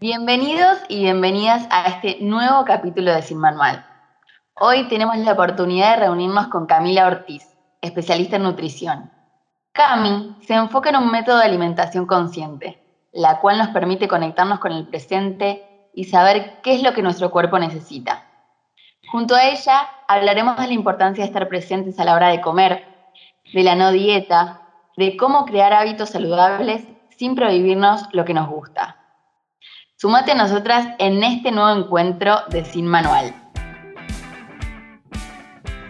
Bienvenidos y bienvenidas a este nuevo capítulo de Sin Manual. Hoy tenemos la oportunidad de reunirnos con Camila Ortiz, especialista en nutrición. Cami se enfoca en un método de alimentación consciente, la cual nos permite conectarnos con el presente y saber qué es lo que nuestro cuerpo necesita. Junto a ella hablaremos de la importancia de estar presentes a la hora de comer, de la no dieta, de cómo crear hábitos saludables sin prohibirnos lo que nos gusta. Sumate a nosotras en este nuevo encuentro de Sin Manual.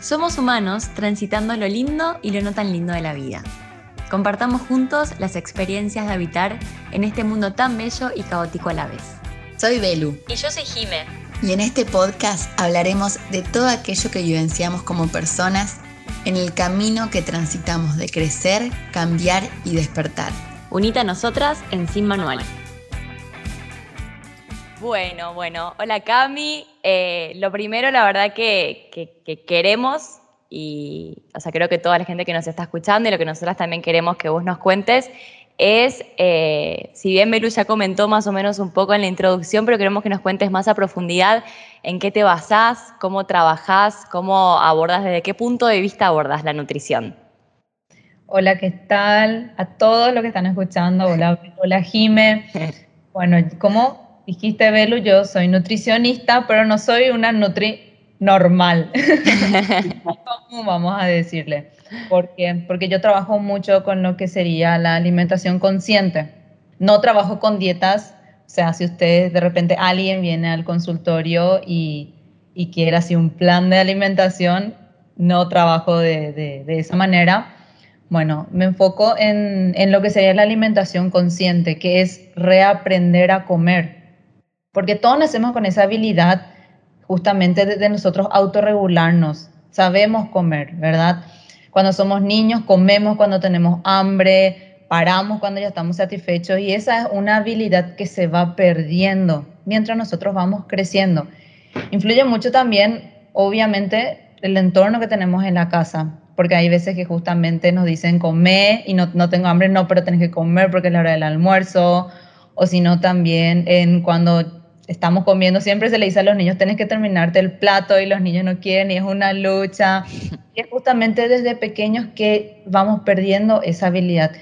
Somos humanos transitando lo lindo y lo no tan lindo de la vida. Compartamos juntos las experiencias de habitar en este mundo tan bello y caótico a la vez. Soy Belu. Y yo soy Jime. Y en este podcast hablaremos de todo aquello que vivenciamos como personas en el camino que transitamos de crecer, cambiar y despertar. Unite a nosotras en Sin Manual. Bueno, bueno. Hola Cami. Eh, lo primero, la verdad que, queremos, y o sea, creo que toda la gente que nos está escuchando y lo que nosotras también queremos que vos nos cuentes, es, eh, si bien Belu ya comentó más o menos un poco en la introducción, pero queremos que nos cuentes más a profundidad en qué te basás, cómo trabajás, cómo abordas, desde qué punto de vista abordas la nutrición. Hola, ¿qué tal? A todos los que están escuchando, hola, hola Jime. Bueno, como dijiste, Belu, yo soy nutricionista, pero no soy una nutri normal. ¿Cómo vamos a decirle? Porque, porque yo trabajo mucho con lo que sería la alimentación consciente. No trabajo con dietas, o sea, si ustedes de repente alguien viene al consultorio y, y quiere así un plan de alimentación, no trabajo de, de, de esa manera. Bueno, me enfoco en, en, lo que sería la alimentación consciente, que es reaprender a comer porque todos nacemos con esa habilidad justamente de, nosotros autorregularnos. Sabemos comer, ¿verdad? Cuando somos niños comemos cuando tenemos hambre, paramos cuando ya estamos satisfechos y esa es una habilidad que se va perdiendo mientras nosotros vamos creciendo. Influye mucho también, obviamente, el entorno que tenemos en la casa, porque hay veces que justamente nos dicen comer y no, no tengo hambre, no, pero tenés que comer porque es la hora del almuerzo, o si no también en cuando estamos comiendo, siempre se le dice a los niños, tienes que terminarte el plato y los niños no quieren y es una lucha. Y es justamente desde pequeños que vamos perdiendo esa habilidad.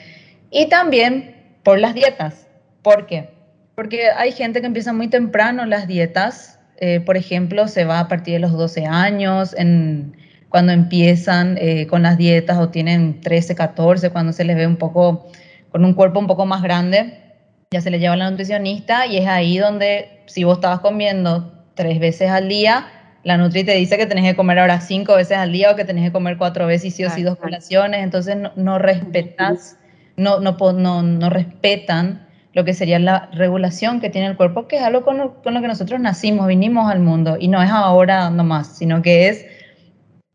Y también por las dietas. ¿Por qué? Porque hay gente que empieza muy temprano las dietas. Eh, por ejemplo, se va a partir de los 12 años, en, cuando empiezan eh, con las dietas o tienen 13, 14, cuando se les ve un poco con un cuerpo un poco más grande ya se le lleva a la nutricionista y es ahí donde si vos estabas comiendo tres veces al día, la Nutri te dice que tenés que comer ahora cinco veces al día o que tenés que comer cuatro veces y sí o sí dos colaciones, entonces no, no respetas, no, no, no, no, respetan lo que sería la regulación que tiene el cuerpo, que es algo con lo, con lo que nosotros nacimos, vinimos al mundo. Y no es ahora nomás, sino que es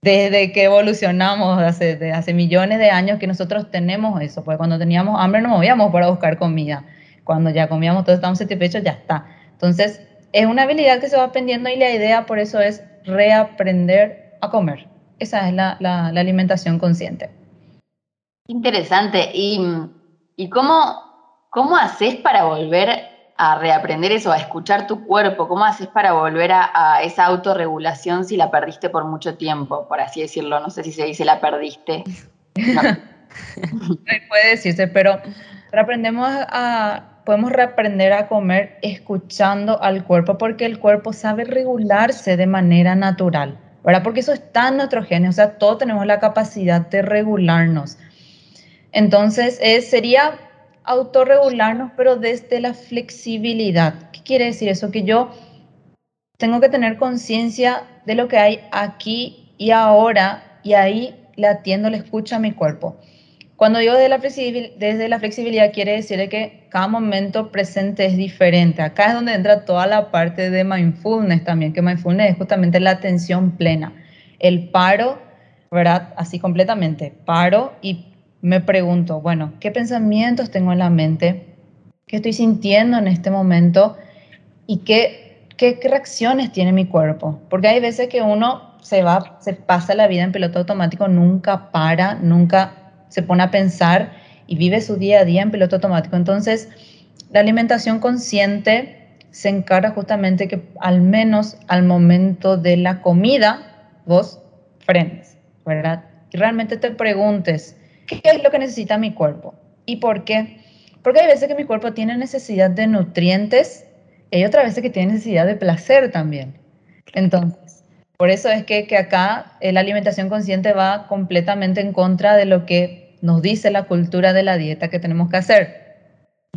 desde que evolucionamos, hace, de hace millones de años que nosotros tenemos eso, porque cuando teníamos hambre nos movíamos para buscar comida cuando ya comíamos todos estamos satisfechos, ya está. Entonces, es una habilidad que se va aprendiendo y la idea por eso es reaprender a comer. Esa es la, la, alimentación consciente. Interesante. ¿Y, y cómo, cómo haces para volver a reaprender eso, a escuchar tu cuerpo? ¿Cómo haces para volver a, a, esa autorregulación si la perdiste por mucho tiempo, por así decirlo? No sé si se dice la perdiste. No. Puede decirse, pero reaprendemos a, podemos reaprender a comer escuchando al cuerpo porque el cuerpo sabe regularse de manera natural, ¿verdad? Porque eso está en nuestro genes, o sea, todos tenemos la capacidad de regularnos. Entonces, sería autorregularnos, pero desde la flexibilidad. ¿Qué quiere decir eso? Que yo tengo que tener conciencia de lo que hay aquí y ahora y ahí le atiendo, le escucho a mi cuerpo. Cuando digo desde la, flexibilidad, quiere decir que cada momento presente es diferente. Acá es donde entra toda la parte de mindfulness también, que mindfulness es justamente la atención plena. El paro, ¿verdad? Así completamente. Paro y me pregunto, bueno, ¿qué pensamientos tengo en la mente? ¿Qué estoy sintiendo en este momento? ¿Y qué, qué, qué reacciones tiene mi cuerpo? Porque hay veces que uno se va, se pasa la vida en piloto automático, nunca para, nunca se pone a pensar y vive su día a día en piloto automático. Entonces, la alimentación consciente se encarga justamente que al menos al momento de la comida vos frenes, ¿verdad? Y realmente te preguntes, ¿qué es lo que necesita mi cuerpo? ¿Y por qué? Porque hay veces que mi cuerpo tiene necesidad de nutrientes y hay otras veces que tiene necesidad de placer también. Entonces, por eso es que, que acá eh, la alimentación consciente va completamente en contra de lo que nos dice la cultura de la dieta que tenemos que hacer.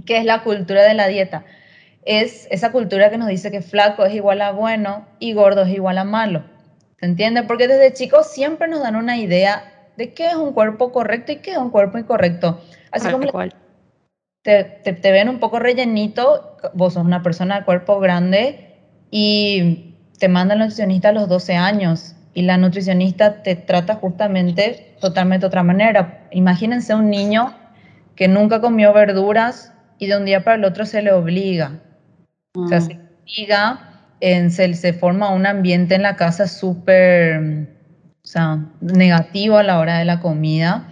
¿Qué es la cultura de la dieta? Es esa cultura que nos dice que flaco es igual a bueno y gordo es igual a malo. ¿Se entiende? Porque desde chicos siempre nos dan una idea de qué es un cuerpo correcto y qué es un cuerpo incorrecto. Así como te, te, ven un poco rellenito, vos sos una persona de cuerpo grande y te manda el nutricionista a los 12 años y la nutricionista te trata justamente totalmente de otra manera. Imagínense un niño que nunca comió verduras y de un día para el otro se le obliga. O sea, mm. se obliga, en, se, se, forma un ambiente en la casa súper, o sea, negativo a la hora de la comida.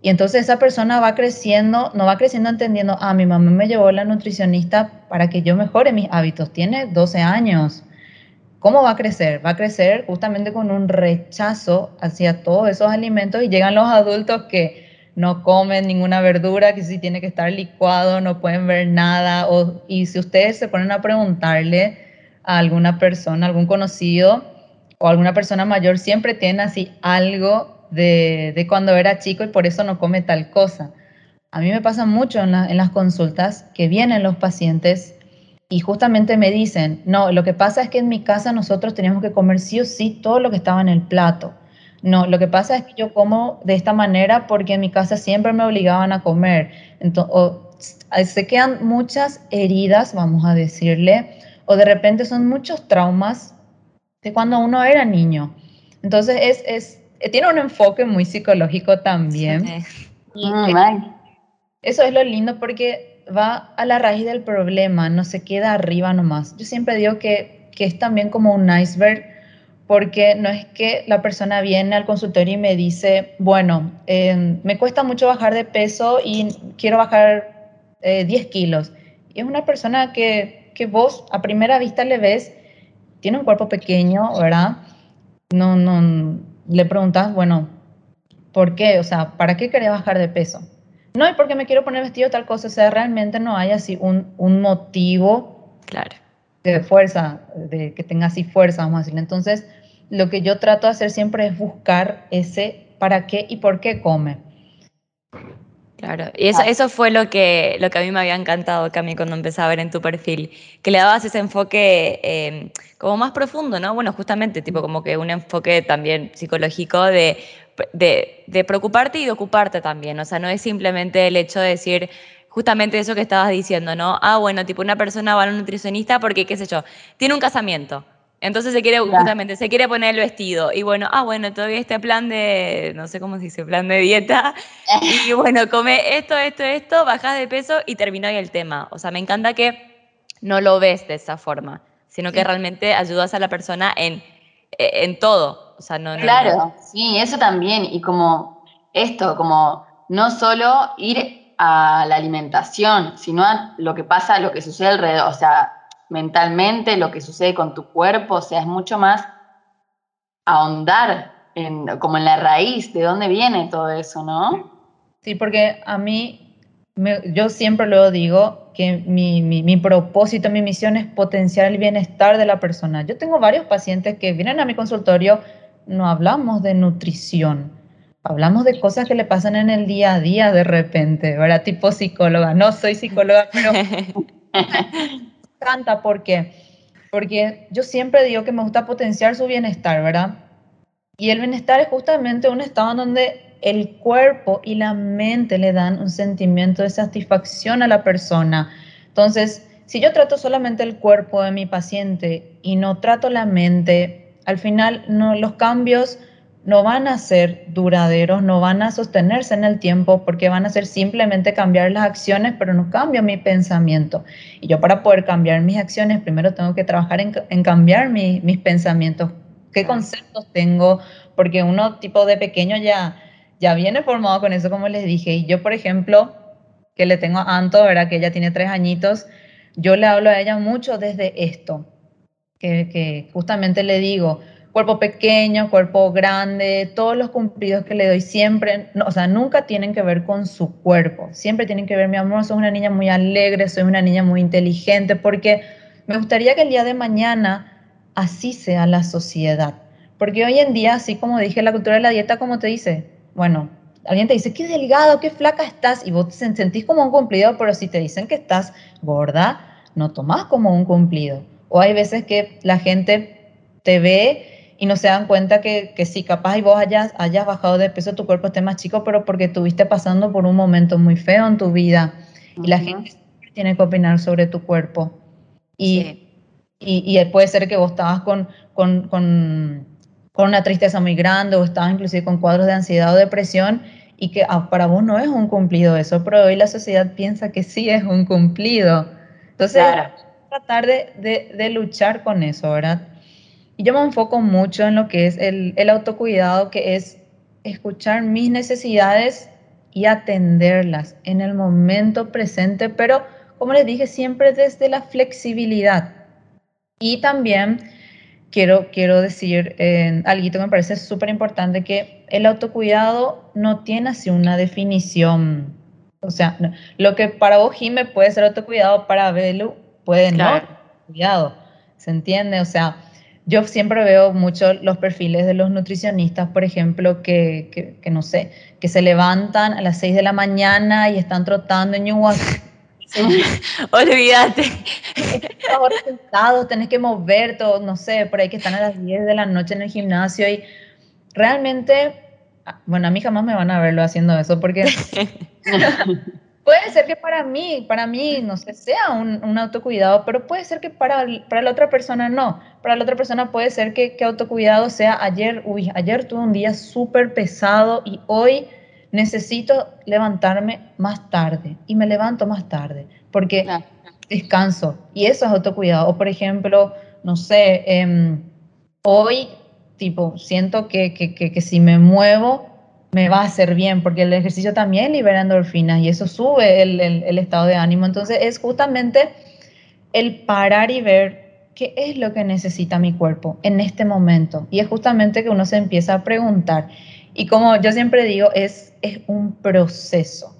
Y entonces esa persona va creciendo, no va creciendo entendiendo, ah, mi mamá me llevó la nutricionista para que yo mejore mis hábitos. Tiene 12 años. ¿Cómo va a crecer? Va a crecer justamente con un rechazo hacia todos esos alimentos y llegan los adultos que no comen ninguna verdura, que sí tiene que estar licuado, no pueden ver nada. O, y si ustedes se ponen a preguntarle a alguna persona, algún conocido o alguna persona mayor, siempre tiene así algo de, cuando era chico y por eso no come tal cosa. A mí me pasa mucho en, las consultas que vienen los pacientes y justamente me dicen, no, lo que pasa es que en mi casa nosotros teníamos que comer sí o sí todo lo que estaba en el plato. No, lo que pasa es que yo como de esta manera porque en mi casa siempre me obligaban a comer. Entonces, se quedan muchas heridas, vamos a decirle, o de repente son muchos traumas de cuando uno era niño. Entonces, es, es eh, tiene un enfoque muy psicológico también. Y mm, eso es lo lindo porque va a la raíz del problema, no se queda arriba nomás. Yo siempre digo que, que es también como un iceberg porque no es que la persona viene al consultorio y me dice, bueno, em, me cuesta mucho bajar de peso y quiero bajar 10 eh, kilos. Y es una persona que, que vos a primera vista le ves, tiene un cuerpo pequeño, ¿verdad? No, no, le preguntas, bueno, ¿por qué? O sea, ¿para qué querés bajar de peso? No, y porque me quiero poner vestido tal cosa. O sea, realmente no hay así un, un motivo claro. de fuerza, de que tenga así fuerza, vamos a decirle. Entonces, lo que yo trato de hacer siempre es buscar ese para qué y por qué come. Claro, y eso, eso fue lo que, lo que a mí me había encantado, Cami, cuando empecé a ver en tu perfil, que le dabas ese enfoque eh, como más profundo, ¿no? Bueno, justamente, tipo como que un enfoque también psicológico de, de, de preocuparte y de ocuparte también, o sea, no es simplemente el hecho de decir, justamente eso que estabas diciendo, ¿no? Ah, bueno, tipo una persona va a un nutricionista porque, qué sé yo, tiene un casamiento entonces se quiere, justamente, se quiere poner el vestido. Y bueno, ah, bueno, todavía este plan de, no sé cómo se dice, plan de dieta. y bueno, come esto, esto, esto, bajas de peso y terminó ahí el tema. O sea, me encanta que no lo ves de esa forma, sino que realmente ayudas a la persona en, en todo. O sea, no, claro, sí, eso también. Y como esto, como no solo ir a la alimentación, sino a lo que pasa, lo que sucede alrededor. O sea, mentalmente, lo que sucede con tu cuerpo, o sea, es mucho más ahondar en, como en la raíz, de dónde viene todo eso, ¿no? Sí, porque a mí, yo siempre lo digo, que mi, mi, mi, propósito, mi misión es potenciar el bienestar de la persona. Yo tengo varios pacientes que vienen a mi consultorio, no hablamos de nutrición, hablamos de cosas que le pasan en el día a día de repente, ¿verdad? Tipo psicóloga, no soy psicóloga, pero encanta porque, porque yo siempre digo que me gusta potenciar su bienestar, ¿verdad? Y el bienestar es justamente un estado en donde el cuerpo y la mente le dan un sentimiento de satisfacción a la persona. Entonces, si yo trato solamente el cuerpo de mi paciente y no trato la mente, al final no, los cambios no van a ser duraderos, no van a sostenerse en el tiempo porque van a ser simplemente cambiar las acciones, pero no cambio mi pensamiento. Y yo para poder cambiar mis acciones, primero tengo que trabajar en, cambiar mis pensamientos. ¿Qué conceptos tengo? Porque uno tipo de pequeño ya, ya viene formado con eso, como les dije. Y yo, por ejemplo, que le tengo a Anto, ¿verdad? Que ella tiene tres añitos, yo le hablo a ella mucho desde esto, que, justamente le digo, cuerpo pequeño, cuerpo grande, todos los cumplidos que le doy siempre, no, o sea, nunca tienen que ver con su cuerpo, siempre tienen que ver, mi amor, soy una niña muy alegre, soy una niña muy inteligente, porque me gustaría que el día de mañana así sea la sociedad. Porque hoy en día, así como dije, la cultura de la dieta, como te dice, bueno, alguien te dice, qué delgado, qué flaca estás, y vos te sentís como un cumplido, pero si te dicen que estás gorda, no tomás como un cumplido. O hay veces que la gente te ve y no se dan cuenta que, que sí, capaz y vos hayas, hayas bajado de peso, tu cuerpo esté más chico, pero porque estuviste pasando por un momento muy feo en tu vida. Y la gente tiene que opinar sobre tu cuerpo. Y, y, y, puede ser que vos estabas con, con, con, con, una tristeza muy grande o estabas inclusive con cuadros de ansiedad o depresión y que ah, para vos no es un cumplido eso, pero hoy la sociedad piensa que sí es un cumplido. Entonces, tratar de, de, de luchar con eso, ¿verdad? Y yo me enfoco mucho en lo que es el, el autocuidado, que es escuchar mis necesidades y atenderlas en el momento presente, pero como les dije, siempre desde la flexibilidad. Y también quiero, quiero decir eh, algo que me parece súper importante, que el autocuidado no tiene así una definición. O sea, lo que para vos, Jime, puede ser autocuidado, para Belu puede no cuidado. ¿Se entiende? O sea, yo siempre veo mucho los perfiles de los nutricionistas, por ejemplo, que, que, no sé, que se levantan a las 6 de la mañana y están trotando en Olvídate. Ahora sentados, tenés que mover todo, no sé, por ahí que están a las 10 de la noche en el gimnasio y realmente, ah, bueno, a mí jamás me van a verlo haciendo eso porque Puede ser que para mí, para mí, no sé, sea un, un, autocuidado, pero puede ser que para, para la otra persona no. Para la otra persona puede ser que, que autocuidado sea ayer, uy, ayer tuve un día súper pesado y hoy necesito levantarme más tarde y me levanto más tarde porque descanso y eso es autocuidado. O por ejemplo, no sé, eh, hoy tipo siento que, que, que, que si me muevo me va a hacer bien, porque el ejercicio también libera endorfinas y eso sube el, el, el, estado de ánimo. Entonces es justamente el parar y ver qué es lo que necesita mi cuerpo en este momento. Y es justamente que uno se empieza a preguntar. Y como yo siempre digo, es, es un proceso.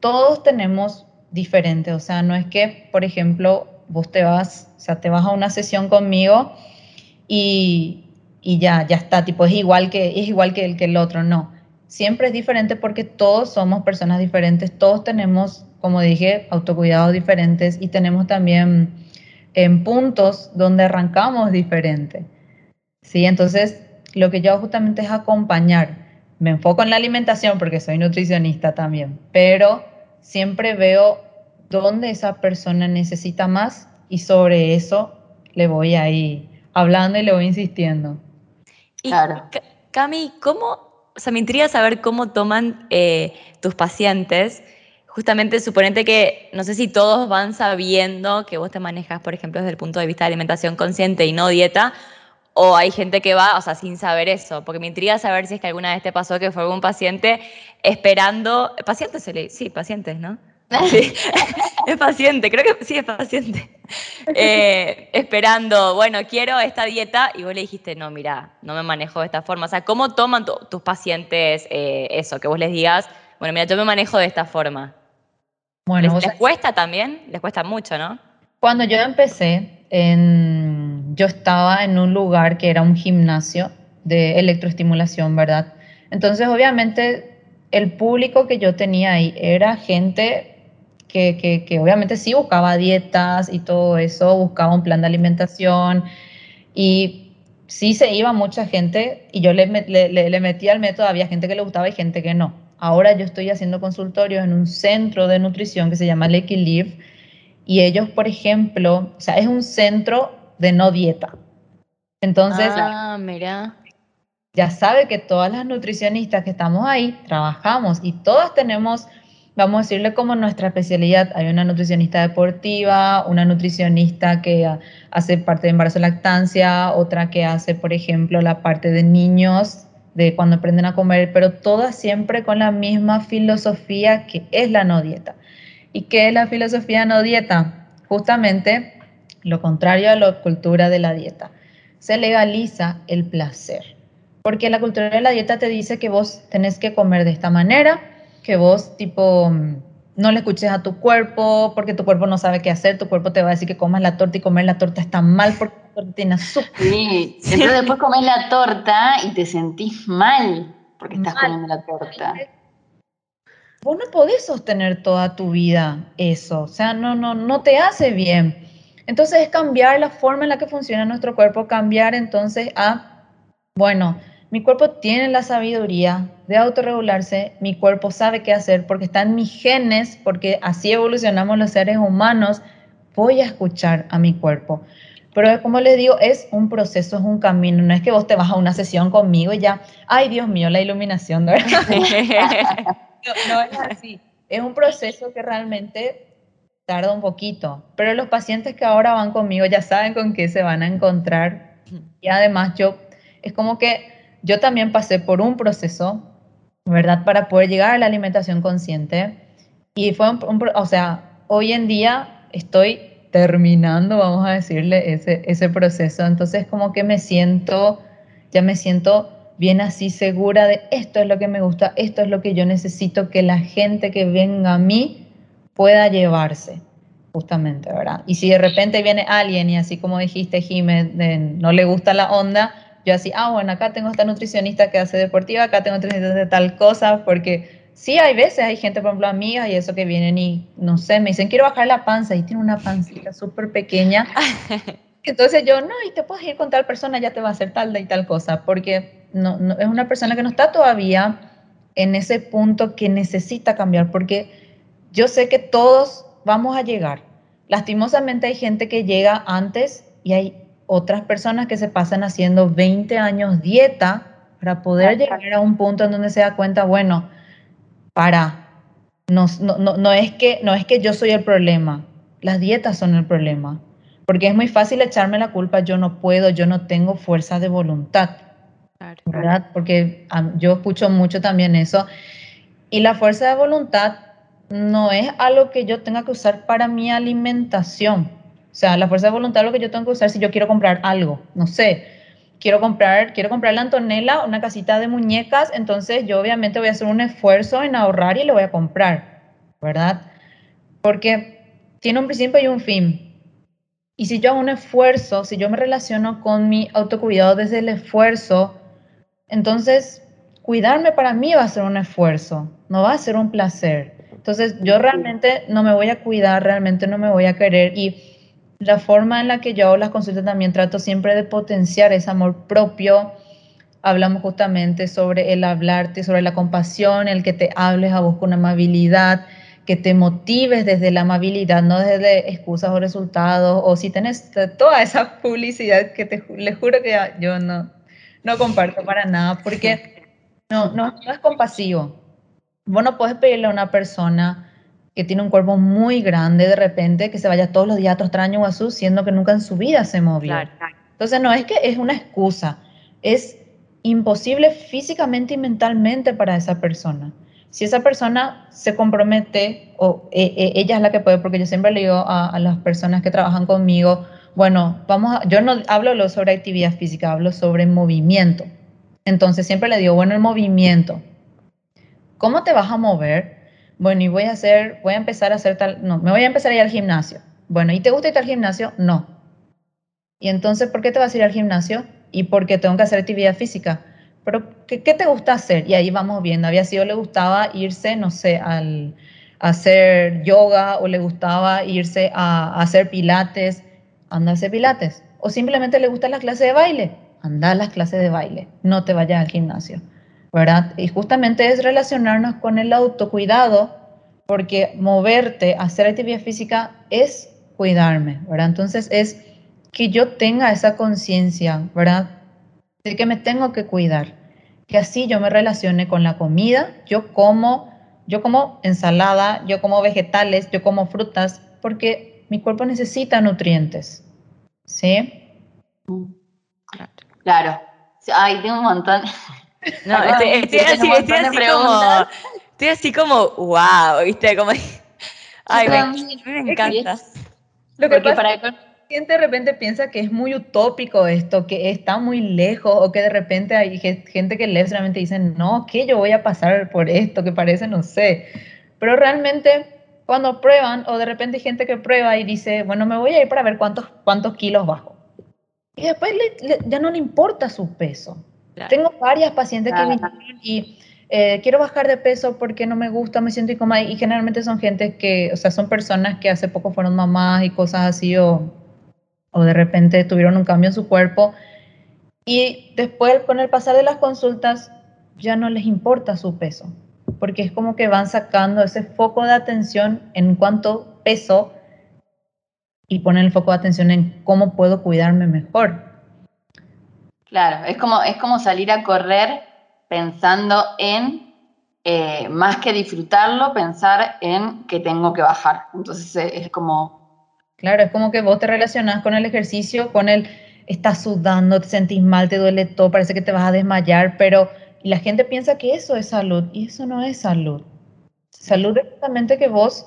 Todos tenemos diferente, o sea, no es que, por ejemplo, vos te vas, o sea, te vas a una sesión conmigo y, y ya, ya está, tipo, es igual que, es igual que el, que el otro, no siempre es diferente porque todos somos personas diferentes, todos tenemos, como dije, autocuidados diferentes y tenemos también en puntos donde arrancamos diferente. ¿Sí? Entonces, lo que yo hago justamente es acompañar. Me enfoco en la alimentación porque soy nutricionista también, pero siempre veo dónde esa persona necesita más y sobre eso le voy ahí hablando y le voy insistiendo. Y, claro. Cami, ¿cómo o sea, me intriga saber cómo toman eh, tus pacientes. Justamente suponete que, no sé si todos van sabiendo que vos te manejas, por ejemplo, desde el punto de vista de alimentación consciente y no dieta, o hay gente que va, o sea, sin saber eso, porque me intriga saber si es que alguna vez te pasó que fue un paciente esperando, pacientes, sí, pacientes, ¿no? Sí, es paciente, creo que sí es paciente. Eh, esperando, bueno, quiero esta dieta y vos le dijiste, no, mira, no me manejo de esta forma. O sea, ¿cómo toman tus pacientes eh, eso? Que vos les digas, bueno, mira, yo me manejo de esta forma. Bueno, ¿Les, cuesta también? Les cuesta mucho, ¿no? Cuando yo empecé, en, yo estaba en un lugar que era un gimnasio de electroestimulación, ¿verdad? Entonces, obviamente, el público que yo tenía ahí era gente que, que, obviamente sí buscaba dietas y todo eso, buscaba un plan de alimentación y sí se iba mucha gente y yo le, le, le metía al método, había gente que le gustaba y gente que no. Ahora yo estoy haciendo consultorios en un centro de nutrición que se llama Live y ellos, por ejemplo, o sea, es un centro de no dieta. Entonces, ah, mira. ya sabe que todas las nutricionistas que estamos ahí trabajamos y todas tenemos vamos a decirle como nuestra especialidad. Hay una nutricionista deportiva, una nutricionista que hace parte de embarazo y lactancia, otra que hace, por ejemplo, la parte de niños, de cuando aprenden a comer, pero todas siempre con la misma filosofía que es la no dieta. ¿Y qué es la filosofía no dieta? justamente lo contrario a la cultura de la dieta. Se legaliza el placer, porque la cultura de la dieta te dice que vos tenés que comer de esta manera, que vos tipo no le escuches a tu cuerpo, porque tu cuerpo no sabe qué hacer, tu cuerpo te va a decir que comas la torta y comer la torta está mal porque la torta tiene azúcar. Sí, entonces después comes la torta y te sentís mal porque estás comiendo la torta. Vos no podés sostener toda tu vida eso, o sea, no, no, no te hace bien. Entonces es cambiar la forma en la que funciona nuestro cuerpo, cambiar entonces a, bueno, mi cuerpo tiene la sabiduría de autorregularse, mi cuerpo sabe qué hacer porque está en mis genes, porque así evolucionamos los seres humanos, voy a escuchar a mi cuerpo. Pero como les digo, es un proceso, es un camino, no es que vos te vas a una sesión conmigo y ya, ay Dios mío, la iluminación, ¿verdad? no, no es así, es un proceso que realmente tarda un poquito, pero los pacientes que ahora van conmigo ya saben con qué se van a encontrar. Y además yo, es como que yo también pasé por un proceso, ¿verdad? Para poder llegar a la alimentación consciente. Y fue un, o sea, hoy en día estoy terminando, vamos a decirle, ese, ese proceso, entonces como que me siento, ya me siento bien así segura de esto es lo que me gusta, esto es lo que yo necesito que la gente que venga a mí pueda llevarse, justamente, ¿verdad? Y si de repente viene alguien y así como dijiste, Jiménez, no le gusta la onda, yo así, ah, bueno, acá tengo esta nutricionista que hace deportiva, acá tengo nutricionista de tal cosa, porque sí hay veces, hay gente, por ejemplo, amigas y eso que vienen y, no sé, me dicen, quiero bajar la panza y tiene una pancita súper pequeña. Entonces yo, no, y te puedes ir con tal persona, ya te va a hacer tal y tal cosa, porque no, no, es una persona que no está todavía en ese punto que necesita cambiar, porque yo sé que todos vamos a llegar. Lastimosamente hay gente que llega antes y hay otras personas que se pasan haciendo 20 años dieta para poder llegar a un punto en donde se da cuenta, bueno, para, no, no, no, es que, no es que yo soy el problema, las dietas son el problema, porque es muy fácil echarme la culpa, yo no puedo, yo no tengo fuerza de voluntad, ¿verdad? Porque yo escucho mucho también eso. Y la fuerza de voluntad no es algo que yo tenga que usar para mi alimentación. O sea, la fuerza de voluntad es lo que yo tengo que usar si yo quiero comprar algo. No sé, quiero comprar, quiero comprar la Antonella una casita de muñecas, entonces yo obviamente voy a hacer un esfuerzo en ahorrar y lo voy a comprar, ¿verdad? Porque tiene un principio y un fin. Y si yo hago un esfuerzo, si yo me relaciono con mi autocuidado desde el esfuerzo, entonces cuidarme para mí va a ser un esfuerzo, no va a ser un placer. Entonces yo realmente no me voy a cuidar, realmente no me voy a querer y la forma en la que yo hago las consultas también trato siempre de potenciar ese amor propio. Hablamos justamente sobre el hablarte, sobre la compasión, el que te hables a vos con amabilidad, que te motives desde la amabilidad, no desde excusas o resultados, o si tenés toda esa publicidad que te, les juro que yo no, no comparto para nada, porque no, no, no es compasivo. Vos no puedes pedirle a una persona que tiene un cuerpo muy grande de repente que se vaya todos los días a a Guazú, siendo que nunca en su vida se movió. Entonces no es que es una excusa, es imposible físicamente y mentalmente para esa persona. Si esa persona se compromete, o e, e, ella es la que puede, porque yo siempre le digo a, las personas que trabajan conmigo, bueno, vamos a, yo no hablo sobre actividad física, hablo sobre movimiento. Entonces siempre le digo, bueno, el movimiento, ¿Cómo te vas a mover? Bueno, y voy a hacer, voy a empezar a hacer tal, no, me voy a empezar a ir al gimnasio. Bueno, ¿y te gusta ir al gimnasio? No. Y entonces, ¿por qué te vas a ir al gimnasio? Y porque tengo que hacer actividad física. Pero, ¿qué, te gusta hacer? Y ahí vamos viendo. Había sido, le gustaba irse, no sé, al, a hacer yoga o le gustaba irse a, hacer pilates. Anda a hacer pilates. O simplemente le gusta la clase de baile. Anda a las clases de baile. No te vayas al gimnasio. ¿Verdad? Y justamente es relacionarnos con el autocuidado, porque moverte, hacer actividad física es cuidarme, ¿verdad? Entonces es que yo tenga esa conciencia, ¿verdad? De que me tengo que cuidar, que así yo me relacione con la comida, yo como, yo como ensalada, yo como vegetales, yo como frutas, porque mi cuerpo necesita nutrientes, ¿sí? Claro. Ay, tengo un montón, no, estoy, así, como, estoy así como, wow, ¿viste? Como, ay, me, me, encanta. Lo que pasa para... es que gente de repente piensa que es muy utópico esto, que está muy lejos, o que de repente hay gente que lee solamente dice, no, que yo voy a pasar por esto, que parece, no sé. Pero realmente cuando prueban, o de repente hay gente que prueba y dice, bueno, me voy a ir para ver cuántos, cuántos kilos bajo. Y después ya no le importa su peso. Tengo varias pacientes que vienen y eh, quiero bajar de peso porque no me gusta, me siento incómoda. Y generalmente son gente que, o sea, son personas que hace poco fueron mamás y cosas así, o, o de repente tuvieron un cambio en su cuerpo. Y después, con el pasar de las consultas, ya no les importa su peso porque es como que van sacando ese foco de atención en cuanto peso y ponen el foco de atención en cómo puedo cuidarme mejor. Claro, es como, es como salir a correr pensando en, eh, más que disfrutarlo, pensar en que tengo que bajar. Entonces eh, es como... Claro, es como que vos te relacionás con el ejercicio, con el, estás sudando, te sentís mal, te duele todo, parece que te vas a desmayar, pero la gente piensa que eso es salud y eso no es salud. Salud es justamente que vos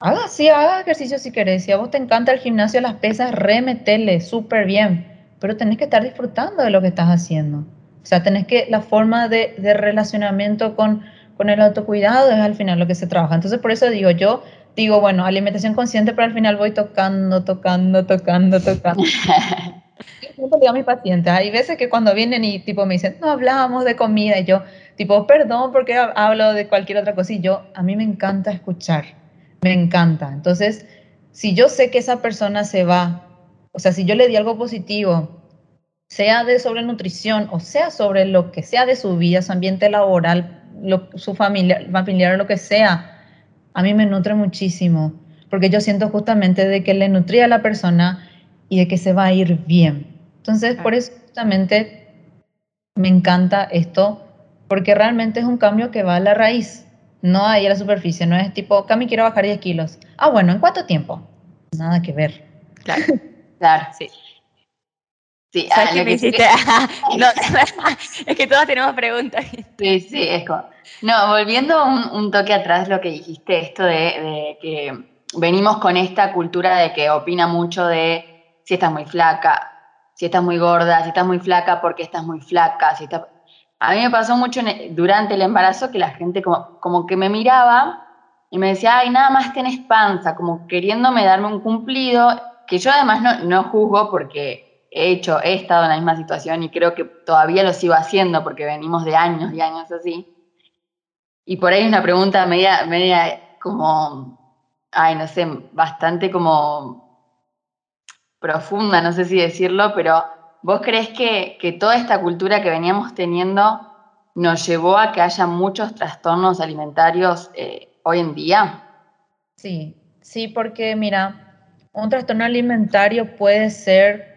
hagas, sí, haga ejercicio si querés. Si a vos te encanta el gimnasio, las pesas, remetele súper bien. Pero tenés que estar disfrutando de lo que estás haciendo. O sea, tenés que, la forma de, de relacionamiento con, con el autocuidado es al final lo que se trabaja. Entonces, por eso digo, yo digo, bueno, alimentación consciente, pero al final voy tocando, tocando, tocando, tocando. siempre digo a mis pacientes, hay veces que cuando vienen y tipo me dicen, no hablábamos de comida, y yo, tipo, perdón porque hablo de cualquier otra cosa, y yo, a mí me encanta escuchar, me encanta. Entonces, si yo sé que esa persona se va, o sea, si yo le di algo positivo, sea de sobre nutrición o sea sobre lo que sea de su vida, su ambiente laboral, su familia, familiar o lo que sea, a mí me nutre muchísimo, porque yo siento justamente de que le nutría a la persona y de que se va a ir bien. Entonces, por eso justamente me encanta esto, porque realmente es un cambio que va a la raíz, no ahí a la superficie, no es tipo, Cami, quiero bajar 10 kilos. Ah, bueno, ¿en cuánto tiempo? Nada que ver. Claro, claro, sí. Sí, ¿Sabes ah, me hiciste? no, es que todos tenemos preguntas. Sí, sí, es como... No, volviendo un, toque atrás lo que dijiste, esto de, de, que venimos con esta cultura de que opina mucho de si estás muy flaca, si estás muy gorda, si estás muy flaca, porque estás muy flaca, si estás... A mí me pasó mucho durante el embarazo que la gente como, como que me miraba y me decía, ay, nada más tenés panza, como queriéndome darme un cumplido, que yo además no, no juzgo porque he hecho, he estado en la misma situación y creo que todavía lo sigo haciendo porque venimos de años y años así. Y por ahí es una pregunta media, media como, ay, no sé, bastante como profunda, no sé si decirlo, pero ¿vos crees que, toda esta cultura que veníamos teniendo nos llevó a que haya muchos trastornos alimentarios eh, hoy en día? Sí, sí, porque mira, un trastorno alimentario puede ser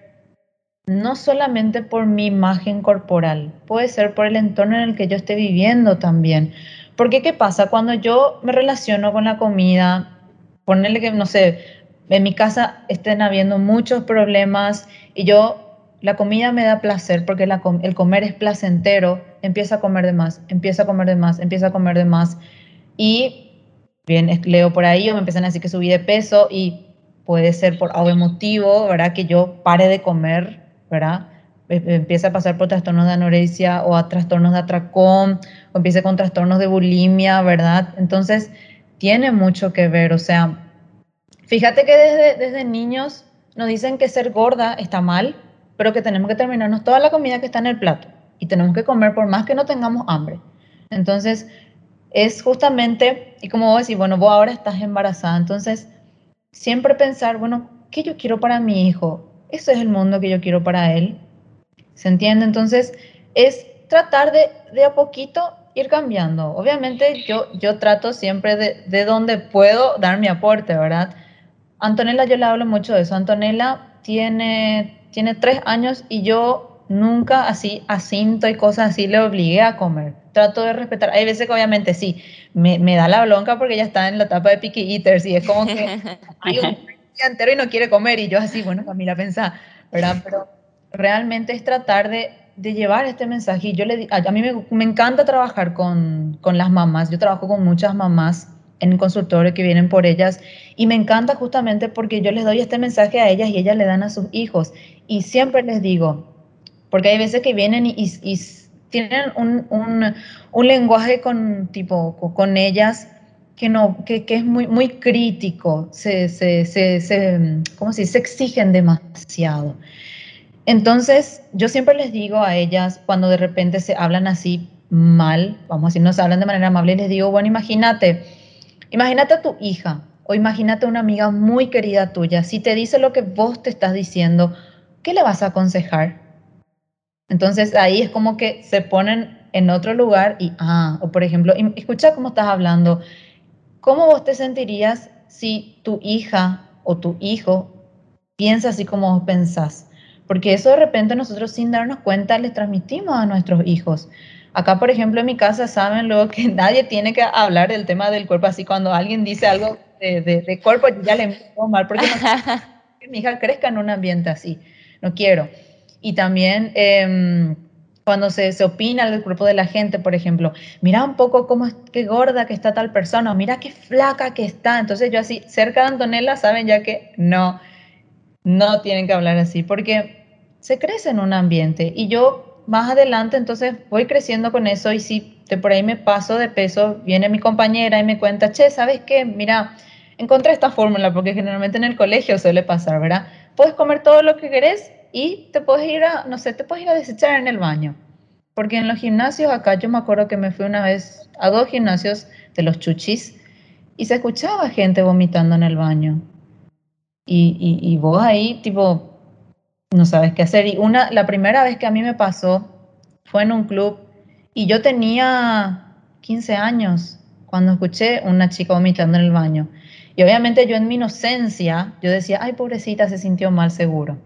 no solamente por mi imagen corporal, puede ser por el entorno en el que yo esté viviendo también. Porque ¿qué pasa? Cuando yo me relaciono con la comida, ponerle que, no sé, en mi casa estén habiendo muchos problemas y yo, la comida me da placer porque el comer es placentero, empiezo a comer de más, empiezo a comer de más, empiezo a comer de más. Y bien, leo por ahí o me empiezan a decir que subí de peso y puede ser por algo emotivo, ¿verdad? Que yo pare de comer, ¿verdad? E, empieza a pasar por trastornos de anorexia o a trastornos de atracón o empiece con trastornos de bulimia, ¿verdad? Entonces, tiene mucho que ver, o sea, Fíjate que desde, desde niños nos dicen que ser gorda está mal, pero que tenemos que terminarnos toda la comida que está en el plato y tenemos que comer por más que no tengamos hambre. Entonces, es justamente, y como vos decís, bueno, vos ahora estás embarazada, entonces siempre pensar, bueno, ¿qué yo quiero para mi hijo? Ese es el mundo que yo quiero para él. ¿Se entiende? Entonces, es tratar de, de a poquito ir cambiando. Obviamente yo, yo trato siempre de, de donde puedo dar mi aporte, ¿verdad? Antonella, yo le hablo mucho de eso. Antonella tiene, tiene tres años y yo nunca así asinto y cosas así le obligué a comer. Trato de respetar. Hay veces que obviamente sí, me, me da la bronca porque ella está en la etapa de picky eaters y es como que hay un día entero y no quiere comer y yo así, bueno, Camila, pensá, ¿verdad? Pero realmente es tratar de, de llevar este mensaje. Y yo le, a, a mí me, me encanta trabajar con, con las mamás. Yo trabajo con muchas mamás en consultorio que vienen por ellas y me encanta justamente porque yo les doy este mensaje a ellas y ellas le dan a sus hijos y siempre les digo, porque hay veces que vienen y, tienen un, un, lenguaje con, tipo, con ellas que, no, que, que es muy, muy crítico, se, se, se, se, ¿cómo se, se exigen demasiado. Entonces, yo siempre les digo a ellas, cuando de repente se hablan así mal, vamos a decir, nos hablan de manera amable, les digo, bueno, imagínate, imagínate a tu hija o imagínate a una amiga muy querida tuya, si te dice lo que vos te estás diciendo, ¿qué le vas a aconsejar? Entonces ahí es como que se ponen en otro lugar y, ah, o por ejemplo, escucha cómo estás hablando, ¿cómo vos te sentirías si tu hija o tu hijo piensa así como vos pensás? Porque eso de repente nosotros sin darnos cuenta les transmitimos a nuestros hijos. Acá, por ejemplo, en mi casa saben luego que nadie tiene que hablar del tema del cuerpo, así cuando alguien dice algo de, de, cuerpo, ya le empiezo mal, porque no que mi hija crezca en un ambiente así, no quiero. Y también em, cuando se, se, opina del cuerpo de la gente, por ejemplo, mira un poco cómo es, qué gorda que está tal persona, mira qué flaca que está. Entonces yo así, cerca de Antonella, saben ya que no, no tienen que hablar así, porque se crece en un ambiente. Y yo más adelante entonces voy creciendo con eso y si de por ahí me paso de peso, viene mi compañera y me cuenta, che, ¿sabes qué? Mira, encontré esta fórmula, porque generalmente en el colegio suele pasar, ¿verdad? Puedes comer todo lo que querés y te puedes ir a, no sé, te puedes ir a desechar en el baño. Porque en los gimnasios acá yo me acuerdo que me fui una vez a dos gimnasios de los chuchis y se escuchaba gente vomitando en el baño. Y, y, y vos ahí, tipo, no sabes qué hacer. Y una, la primera vez que a mí me pasó fue en un club y yo tenía 15 años cuando escuché una chica vomitando en el baño. Y obviamente yo en mi inocencia, yo decía, ay, pobrecita, se sintió mal seguro.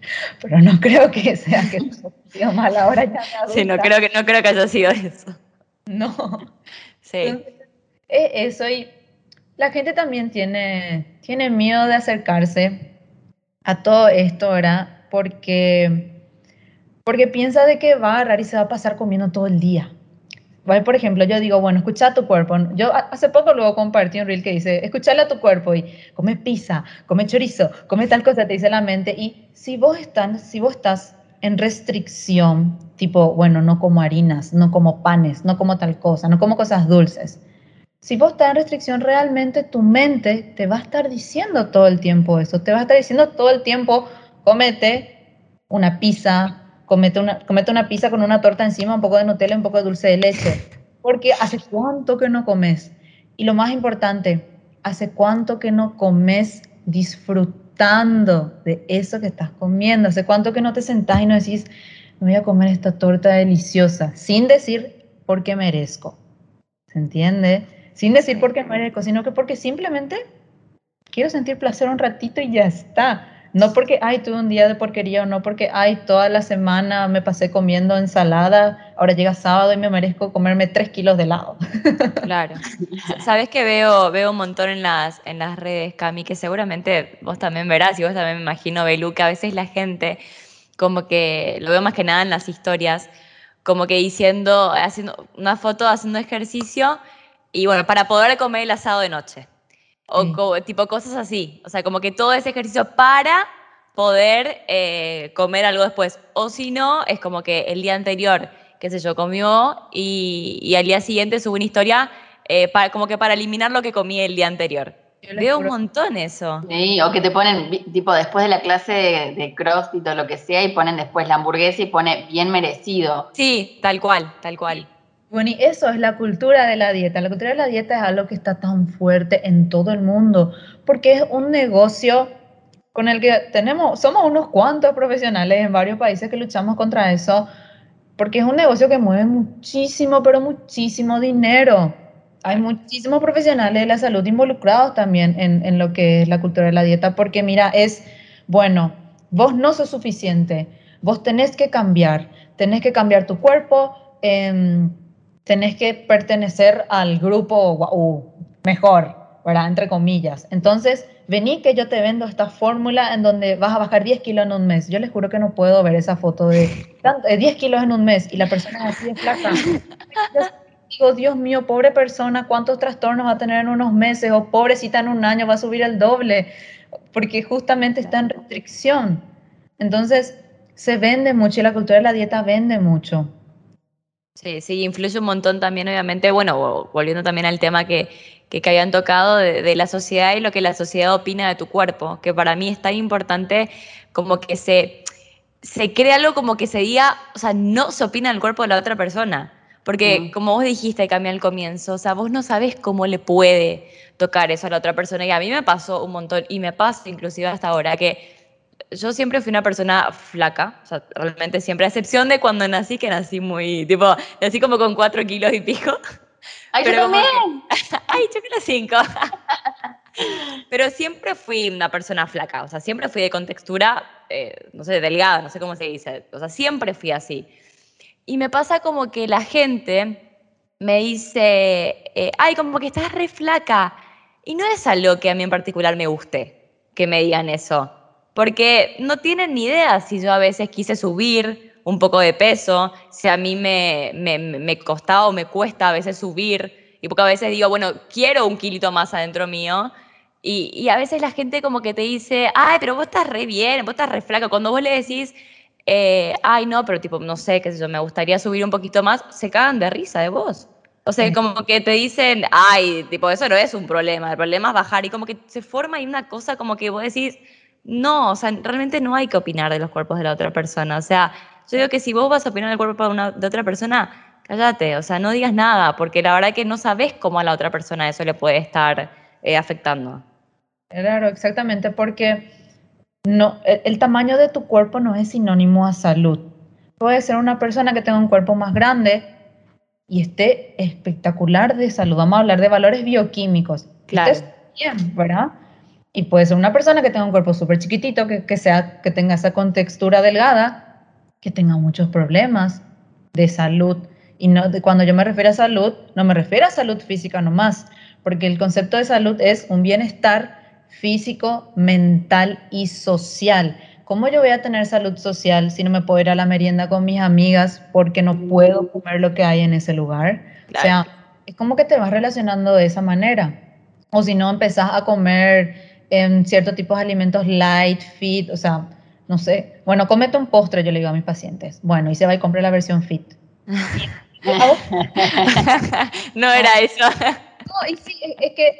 Pero no creo que sea que sintió mal ahora ya. Sí, no creo, que, no creo que haya sido eso. No. Sí. Eh, eso y la gente también tiene, tiene miedo de acercarse a todo esto, ¿verdad? Porque, porque piensa de que va a agarrar y se va a pasar comiendo todo el día. Por ejemplo, yo digo, bueno, escucha a tu cuerpo. Yo hace poco luego compartí un reel que dice, escuchale a tu cuerpo y come pizza, come chorizo, come tal cosa, te dice la mente. Y si vos, estás, si vos estás en restricción, tipo, bueno, no como harinas, no como panes, no como tal cosa, no como cosas dulces. Si vos estás en restricción, realmente tu mente te va a estar diciendo todo el tiempo eso. Te va a estar diciendo todo el tiempo, comete una pizza, comete una, comete una pizza con una torta encima, un poco de Nutella, un poco de dulce de leche. Porque hace cuánto que no comes. Y lo más importante, hace cuánto que no comes disfrutando de eso que estás comiendo. Hace cuánto que no te sentás y no decís, me voy a comer esta torta deliciosa, sin decir porque merezco. ¿Se entiende? Sin decir porque merezco, sino que porque simplemente quiero sentir placer un ratito y ya está. No porque, ay, tuve un día de porquería o no porque, ay, toda la semana me pasé comiendo ensalada, ahora llega sábado y me merezco comerme tres kilos de helado. Claro. Sabes que veo, veo un montón en las, en las redes, Cami, que seguramente vos también verás y vos también me imagino, Belu, que a veces la gente, como que, lo veo más que nada en las historias, como que diciendo, haciendo una foto haciendo ejercicio y bueno, para poder comer el asado de noche. O tipo cosas así. O sea, como que todo ese ejercicio para poder eh, comer algo después. O si no, es como que el día anterior, qué sé yo, comió y, al día siguiente sube una historia eh, para, como que para eliminar lo que comí el día anterior. Veo un montón eso. Sí, o que te ponen, tipo, después de la clase de, de CrossFit o lo que sea, y ponen después la hamburguesa y pone bien merecido. Sí, tal cual, tal cual. Bueno, y eso es la cultura de la dieta. La cultura de la dieta es algo que está tan fuerte en todo el mundo, porque es un negocio con el que tenemos, somos unos cuantos profesionales en varios países que luchamos contra eso, porque es un negocio que mueve muchísimo, pero muchísimo dinero. Hay muchísimos profesionales de la salud involucrados también en, en lo que es la cultura de la dieta, porque mira, es, bueno, vos no sos suficiente, vos tenés que cambiar, tenés que cambiar tu cuerpo. Eh, tenés que pertenecer al grupo uh, mejor, ¿verdad? Entre comillas. Entonces, vení que yo te vendo esta fórmula en donde vas a bajar 10 kilos en un mes. Yo les juro que no puedo ver esa foto de, 10 kilos en un mes y la persona es así de flaca. digo, Dios mío, pobre persona, cuántos trastornos va a tener en unos meses, o pobrecita en un año va a subir el doble, porque justamente está en restricción. Entonces, se vende mucho y la cultura de la dieta vende mucho. Sí, sí, influye un montón también, obviamente, bueno, volviendo también al tema que, que, habían tocado de, la sociedad y lo que la sociedad opina de tu cuerpo, que para mí es tan importante como que se, se crea algo como que se diga, o sea, no se opina del cuerpo de la otra persona. Porque mm. como vos dijiste, Cami, al comienzo, o sea, vos no sabés cómo le puede tocar eso a la otra persona. Y a mí me pasó un montón, y me pasa inclusive hasta ahora, que yo siempre fui una persona flaca, o sea, realmente siempre, a excepción de cuando nací, que nací muy, tipo, nací como con cuatro kilos y pico. ¡Ay, yo también! ¡Ay, yo los cinco! Pero siempre fui una persona flaca, o sea, siempre fui de contextura, eh, no sé, delgada, no sé cómo se dice, o sea, siempre fui así. Y me pasa como que la gente me dice, eh, ay, como que estás re flaca. Y no es algo que a mí en particular me guste, que me digan eso porque no tienen ni idea si yo a veces quise subir un poco de peso, si a mí me, me, me costaba o me cuesta a veces subir, y porque a veces digo, bueno, quiero un kilito más adentro mío, y, y, a veces la gente como que te dice, ay, pero vos estás re bien, vos estás re flaca. Cuando vos le decís, eh, ay, no, pero tipo, no sé, qué sé yo, me gustaría subir un poquito más, se cagan de risa de vos. O sea, como que te dicen, ay, tipo, eso no es un problema, el problema es bajar. Y como que se forma ahí una cosa como que vos decís, no, o sea, realmente no hay que opinar de los cuerpos de la otra persona. O sea, yo digo que si vos vas a opinar del cuerpo de, una, de otra persona, cállate, o sea, no digas nada, porque la verdad es que no sabes cómo a la otra persona eso le puede estar eh, afectando. Claro, exactamente, porque no, el, tamaño de tu cuerpo no es sinónimo a salud. Puede ser una persona que tenga un cuerpo más grande y esté espectacular de salud. Vamos a hablar de valores bioquímicos. Claro. bien, ¿verdad? Y puede ser una persona que tenga un cuerpo súper chiquitito, que, que, sea, que tenga esa contextura delgada, que tenga muchos problemas de salud. Y no, cuando yo me refiero a salud, no me refiero a salud física nomás, porque el concepto de salud es un bienestar físico, mental y social. ¿Cómo yo voy a tener salud social si no me puedo ir a la merienda con mis amigas porque no puedo comer lo que hay en ese lugar? O sea, es como que te vas relacionando de esa manera. O si no, empezás a comer en ciertos tipos de alimentos light, fit, o sea, no sé. Bueno, comete un postre, yo le digo a mis pacientes. Bueno, y se va y compra la versión fit. no era eso. No, y sí, es que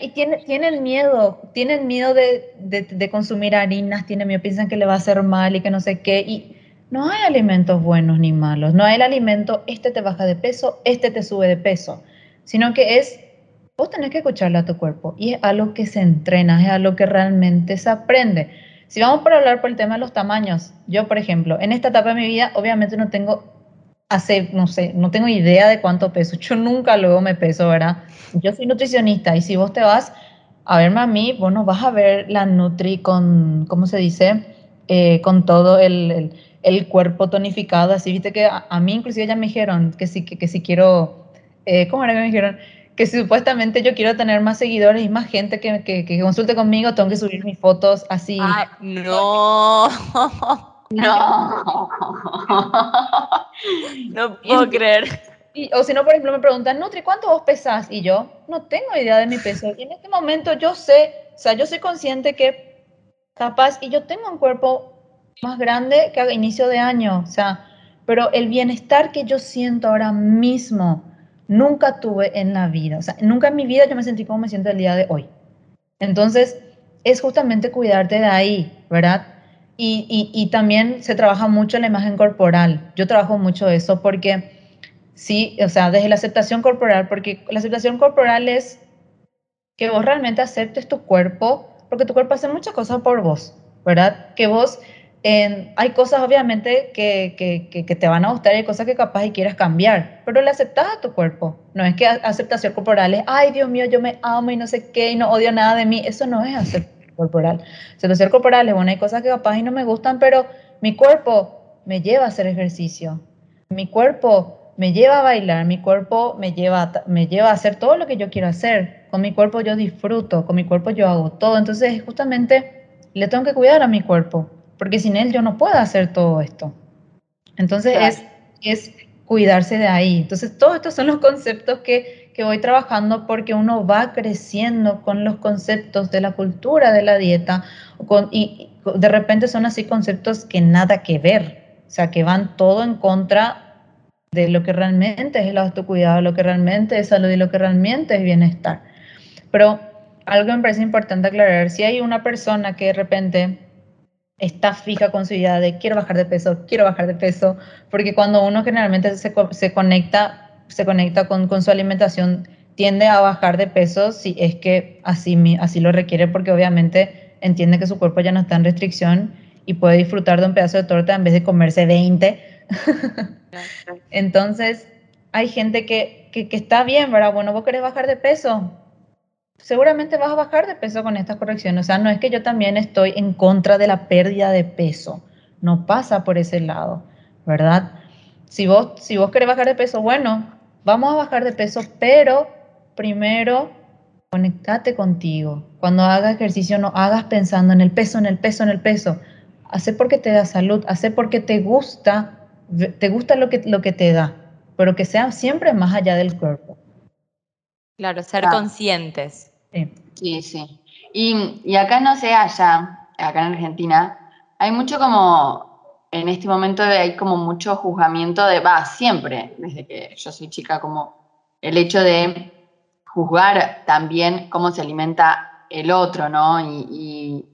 y tiene, tienen miedo, tienen miedo de, de, de, consumir harinas, tienen miedo, piensan que le va a hacer mal y que no sé qué. Y no hay alimentos buenos ni malos. No hay el alimento, este te baja de peso, este te sube de peso, sino que es vos tenés que escucharle a tu cuerpo y es algo que se entrena, es algo que realmente se aprende. Si vamos por hablar por el tema de los tamaños, yo por ejemplo, en esta etapa de mi vida obviamente no tengo, hace, no sé, no tengo idea de cuánto peso, yo nunca luego me peso, ¿verdad? Yo soy nutricionista y si vos te vas a verme a mí, vos no vas a ver la Nutri con, ¿cómo se dice? Eh, con todo el, el, cuerpo tonificado, así, viste que a, mí inclusive ya me dijeron que si, que, que si quiero, eh, ¿cómo era que me dijeron? Que supuestamente yo quiero tener más seguidores y más gente que, que, consulte conmigo, tengo que subir mis fotos así. Ay, no. No. no puedo creer. o si no, por ejemplo, me preguntan, Nutri, ¿cuánto vos pesás? Y yo no tengo idea de mi peso. Y en este momento yo sé, o sea, yo soy consciente que capaz, y yo tengo un cuerpo más grande que a inicio de año, o sea, pero el bienestar que yo siento ahora mismo, nunca tuve en la vida. O sea, nunca en mi vida yo me sentí como me siento el día de hoy. Entonces, es justamente cuidarte de ahí, ¿verdad? Y, y, también se trabaja mucho la imagen corporal. Yo trabajo mucho eso porque, sí, o sea, desde la aceptación corporal, porque la aceptación corporal es que vos realmente aceptes tu cuerpo, porque tu cuerpo hace muchas cosas por vos, ¿verdad? Que vos hay cosas obviamente que, te van a gustar y hay cosas que capaz y quieras cambiar, pero le aceptas a tu cuerpo. No es que aceptación corporal es, ay Dios mío, yo me amo y no sé qué y no odio nada de mí. Eso no es aceptación corporal. Aceptación corporal es, bueno, hay cosas que capaz y no me gustan, pero mi cuerpo me lleva a hacer ejercicio. Mi cuerpo me lleva a bailar, mi cuerpo me lleva, me lleva a hacer todo lo que yo quiero hacer. Con mi cuerpo yo disfruto, con mi cuerpo yo hago todo. Entonces, justamente, le tengo que cuidar a mi cuerpo porque sin él yo no puedo hacer todo esto. Entonces es, es cuidarse de ahí. Entonces, todos estos son los conceptos que, que voy trabajando porque uno va creciendo con los conceptos de la cultura de la dieta con, y de repente son así conceptos que nada que ver, o sea, que van todo en contra de lo que realmente es el autocuidado, lo que realmente es salud y lo que realmente es bienestar. Pero algo me parece importante aclarar, si hay una persona que de repente está fija con su idea de quiero bajar de peso, quiero bajar de peso, porque cuando uno generalmente se, se conecta, se conecta con, con, su alimentación, tiende a bajar de peso si es que así, así lo requiere, porque obviamente entiende que su cuerpo ya no está en restricción y puede disfrutar de un pedazo de torta en vez de comerse 20 Entonces, hay gente que, que, está bien, ¿verdad? Bueno, vos querés bajar de peso. Seguramente vas a bajar de peso con estas correcciones. O sea, no es que yo también estoy en contra de la pérdida de peso. No pasa por ese lado, ¿verdad? Si vos, si vos querés bajar de peso, bueno, vamos a bajar de peso, pero primero conectate contigo. Cuando hagas ejercicio, no hagas pensando en el peso, en el peso, en el peso. Hace porque te da salud, hace porque te gusta te gusta lo que, lo que te da, pero que sea siempre más allá del cuerpo. Claro, ser conscientes. Sí, sí. sí. Y, y, acá no sé, allá, acá en Argentina, hay mucho como, en este momento hay como mucho juzgamiento de, va, siempre, desde que yo soy chica, como el hecho de juzgar también cómo se alimenta el otro, ¿no? Y, y,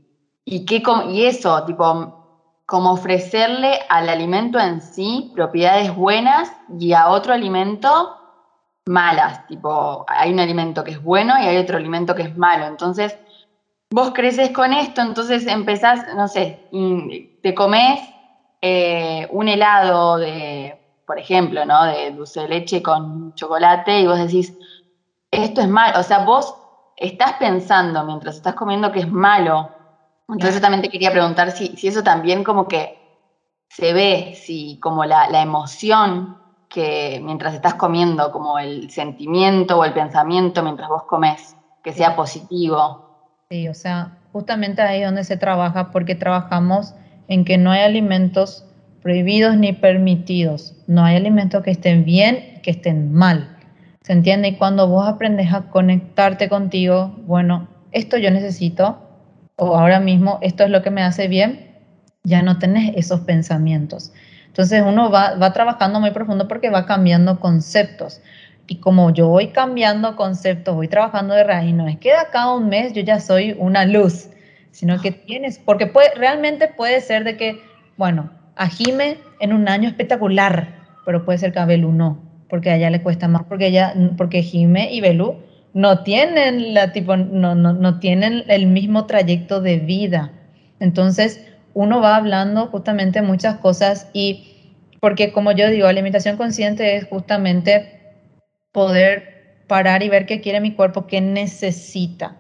y, qué, y eso, tipo, como ofrecerle al alimento en sí propiedades buenas y a otro alimento malas. Tipo, hay un alimento que es bueno y hay otro alimento que es malo. Entonces, vos creces con esto, entonces empezás, no sé, te comes eh, un helado de, por ejemplo, ¿no? De dulce de leche con chocolate y vos decís, esto es malo. O sea, vos estás pensando mientras estás comiendo que es malo entonces también te quería preguntar si, si, eso también como que se ve, si como la, la, emoción que mientras estás comiendo, como el sentimiento o el pensamiento mientras vos comes, que sea positivo. Sí, o sea, justamente ahí donde se trabaja, porque trabajamos en que no hay alimentos prohibidos ni permitidos, no hay alimentos que estén bien, que estén mal. ¿Se entiende? Y cuando vos aprendes a conectarte contigo, bueno, esto yo necesito, o ahora mismo esto es lo que me hace bien, ya no tenés esos pensamientos. Entonces uno va, va trabajando muy profundo porque va cambiando conceptos. Y como yo voy cambiando conceptos, voy trabajando de raíz, no es que de acá a un mes yo ya soy una luz, sino que tienes, porque puede, realmente puede ser de que, bueno, a Jime en un año espectacular, pero puede ser que a Belú no, porque a ella le cuesta más, porque ella, porque Jime y Belú no tienen, la, tipo, no, no, no tienen el mismo trayecto de vida. Entonces, uno va hablando justamente muchas cosas y porque como yo digo, alimentación consciente es justamente poder parar y ver qué quiere mi cuerpo, qué necesita.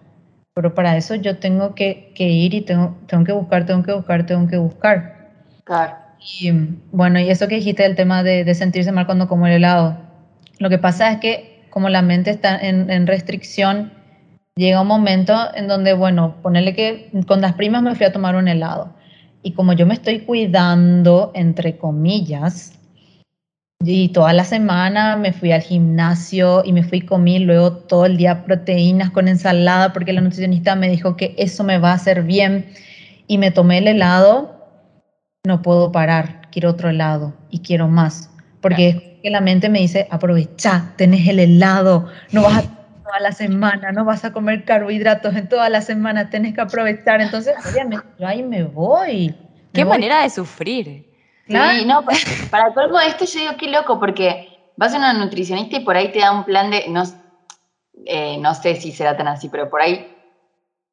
Pero para eso yo tengo que, que ir y tengo, tengo que buscar, tengo que buscar, tengo que buscar. Claro. Y bueno, y eso que dijiste del tema de, de sentirse mal cuando como el helado. Lo que pasa es que como la mente está en, restricción, llega un momento en donde, bueno, ponerle que con las primas me fui a tomar un helado. Y como yo me estoy cuidando, entre comillas, y toda la semana me fui al gimnasio y me fui a comer luego todo el día proteínas con ensalada porque la nutricionista me dijo que eso me va a hacer bien y me tomé el helado, no puedo parar, quiero otro helado y quiero más, porque que la mente me dice, aprovecha, tenés el helado, no vas a toda la semana, no vas a comer carbohidratos en toda la semana, tenés que aprovechar. Entonces, obviamente, yo ahí me voy. Qué manera de sufrir. Sí, no, para todo esto yo digo, qué loco, porque vas a una nutricionista y por ahí te da un plan de, no, eh, no sé si será tan así, pero por ahí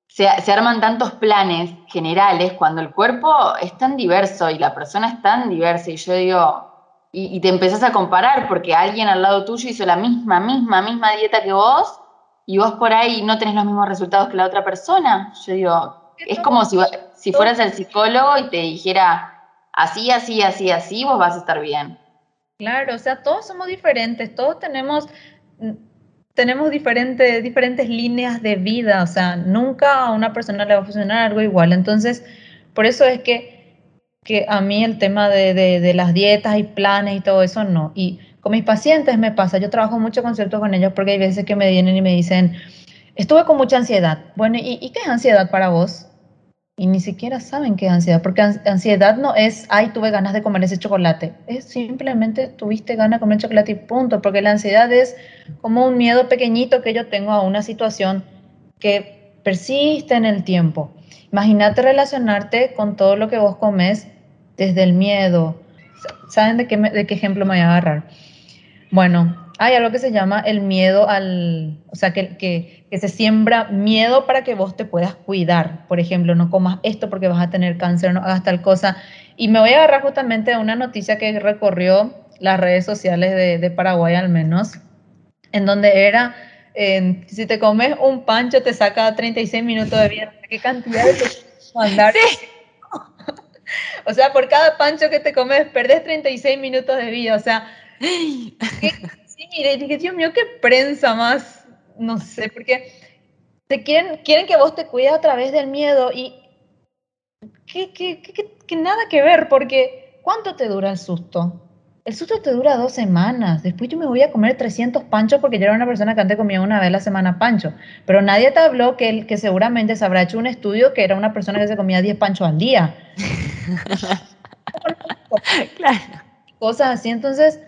se, se, arman tantos planes generales cuando el cuerpo es tan diverso y la persona es tan diversa y yo digo, y, te empezás a comparar porque alguien al lado tuyo hizo la misma, misma, misma dieta que vos y vos por ahí no tenés los mismos resultados que la otra persona. Yo digo, es como si, si fueras el psicólogo y te dijera así, así, así, así, vos vas a estar bien. Claro, o sea, todos somos diferentes, todos tenemos, tenemos diferentes, diferentes líneas de vida, o sea, nunca a una persona le va a funcionar algo igual. Entonces, por eso es que que a mí el tema de, de, las dietas y planes y todo eso no. Y con mis pacientes me pasa, yo trabajo mucho conceptos con ellos porque hay veces que me vienen y me dicen, estuve con mucha ansiedad. Bueno, ¿y, qué es ansiedad para vos? Y ni siquiera saben qué es ansiedad, porque ansiedad no es, ay, tuve ganas de comer ese chocolate. Es simplemente tuviste ganas de comer chocolate y punto, porque la ansiedad es como un miedo pequeñito que yo tengo a una situación que persiste en el tiempo. Imagínate relacionarte con todo lo que vos comes desde el miedo. ¿Saben de qué, de qué ejemplo me voy a agarrar? Bueno, hay algo que se llama el miedo al, o sea, que, que, que, se siembra miedo para que vos te puedas cuidar. Por ejemplo, no comas esto porque vas a tener cáncer, no hagas tal cosa. Y me voy a agarrar justamente a una noticia que recorrió las redes sociales de, de Paraguay al menos, en donde era, si te comes un pancho te saca 36 minutos de vida. ¿Qué cantidad de mandar? o sea, por cada pancho que te comes, perdés 36 minutos de vida. O sea, sí, mire, dije, Dios mío, qué prensa más, no sé, porque te quieren, quieren que vos te cuides a través del miedo y que, que, que, que nada que ver, porque ¿cuánto te dura el susto? El susto te dura dos semanas. Después yo me voy a comer 300 panchos porque yo era una persona que antes comía una vez la semana pancho. Pero nadie te habló que, que seguramente se habrá hecho un estudio que era una persona que se comía 10 panchos al día. claro. Cosas así. Entonces,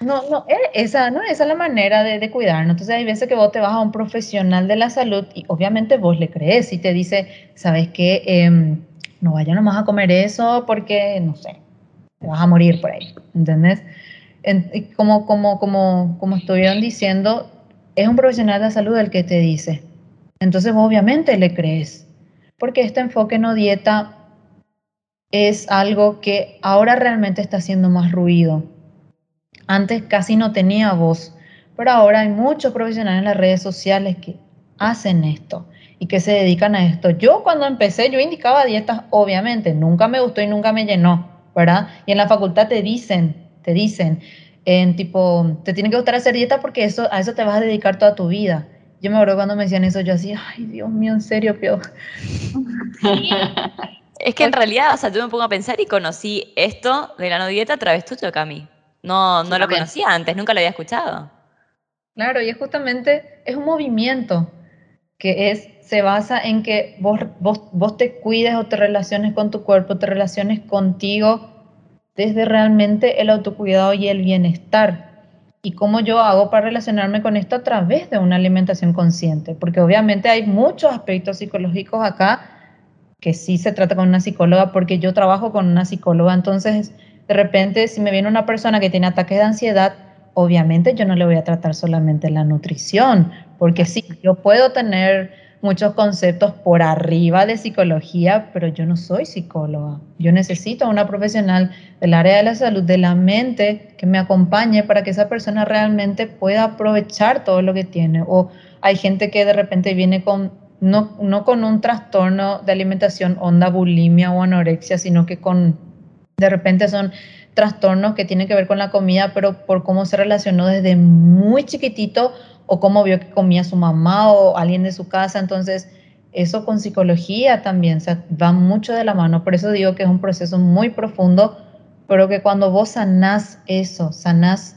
no, no, eh, esa, no, esa es la manera de, de cuidarnos. Entonces hay veces que vos te vas a un profesional de la salud y obviamente vos le crees y te dice, ¿sabes qué? Em, no vaya nomás a comer eso porque, no sé, te vas a morir por ahí, ¿entendés? como, como, como, como estuvieron diciendo, es un profesional de la salud el que te dice. Entonces obviamente le crees, porque este enfoque no dieta es algo que ahora realmente está haciendo más ruido. Antes casi no tenía voz, pero ahora hay muchos profesionales en las redes sociales que hacen esto y que se dedican a esto. Yo cuando empecé, yo indicaba dietas, obviamente, nunca me gustó y nunca me llenó ¿verdad? Y en la facultad te dicen, te dicen, en tipo, te tiene que gustar hacer dieta porque eso, a eso te vas a dedicar toda tu vida. Yo me acuerdo cuando me decían eso, yo así, ay, Dios mío, en serio, pero... es que en realidad, o sea, yo me pongo a pensar y conocí esto de la no dieta a través tuyo, Cami. No, no lo conocía antes, nunca lo había escuchado. Claro, y es justamente, es un movimiento que es se basa en que vos, vos, vos te cuides o te relaciones con tu cuerpo, te relaciones contigo desde realmente el autocuidado y el bienestar. ¿Y cómo yo hago para relacionarme con esto a través de una alimentación consciente? Porque obviamente hay muchos aspectos psicológicos acá que sí se trata con una psicóloga, porque yo trabajo con una psicóloga, entonces de repente si me viene una persona que tiene ataques de ansiedad, obviamente yo no le voy a tratar solamente la nutrición, porque sí, yo puedo tener muchos conceptos por arriba de psicología, pero yo no soy psicóloga. Yo necesito a una profesional del área de la salud, de la mente, que me acompañe para que esa persona realmente pueda aprovechar todo lo que tiene. O hay gente que de repente viene con, no, no con un trastorno de alimentación, onda bulimia o anorexia, sino que con, de repente son trastornos que tienen que ver con la comida, pero por cómo se relacionó desde muy chiquitito o cómo vio que comía su mamá o alguien de su casa. Entonces, eso con psicología también o va mucho de la mano. Por eso digo que es un proceso muy profundo, pero que cuando vos sanás eso, sanás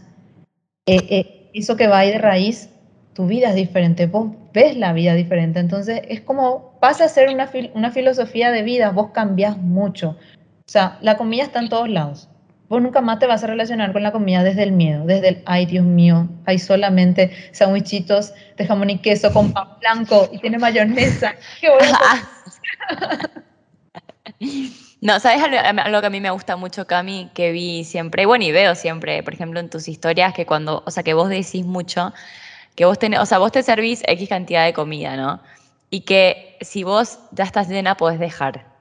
eh, eh, eso que va ahí de raíz, tu vida es diferente, vos ves la vida diferente. Entonces, es como pasa a ser una, una filosofía de vida, vos cambias mucho. O sea, la comida está en todos lados vos nunca más te vas a relacionar con la comida desde el miedo, desde el, ay Dios mío, hay solamente sandwichitos de jamón y queso con pan blanco y tiene mayonesa. ¿Qué No, ¿sabes algo que a mí me gusta mucho, Cami? Que vi siempre, bueno, y veo siempre, por ejemplo, en tus historias, que cuando, o sea, que vos decís mucho, que vos tenés, o sea, vos te servís X cantidad de comida, ¿no? Y que si vos ya estás llena, podés dejar.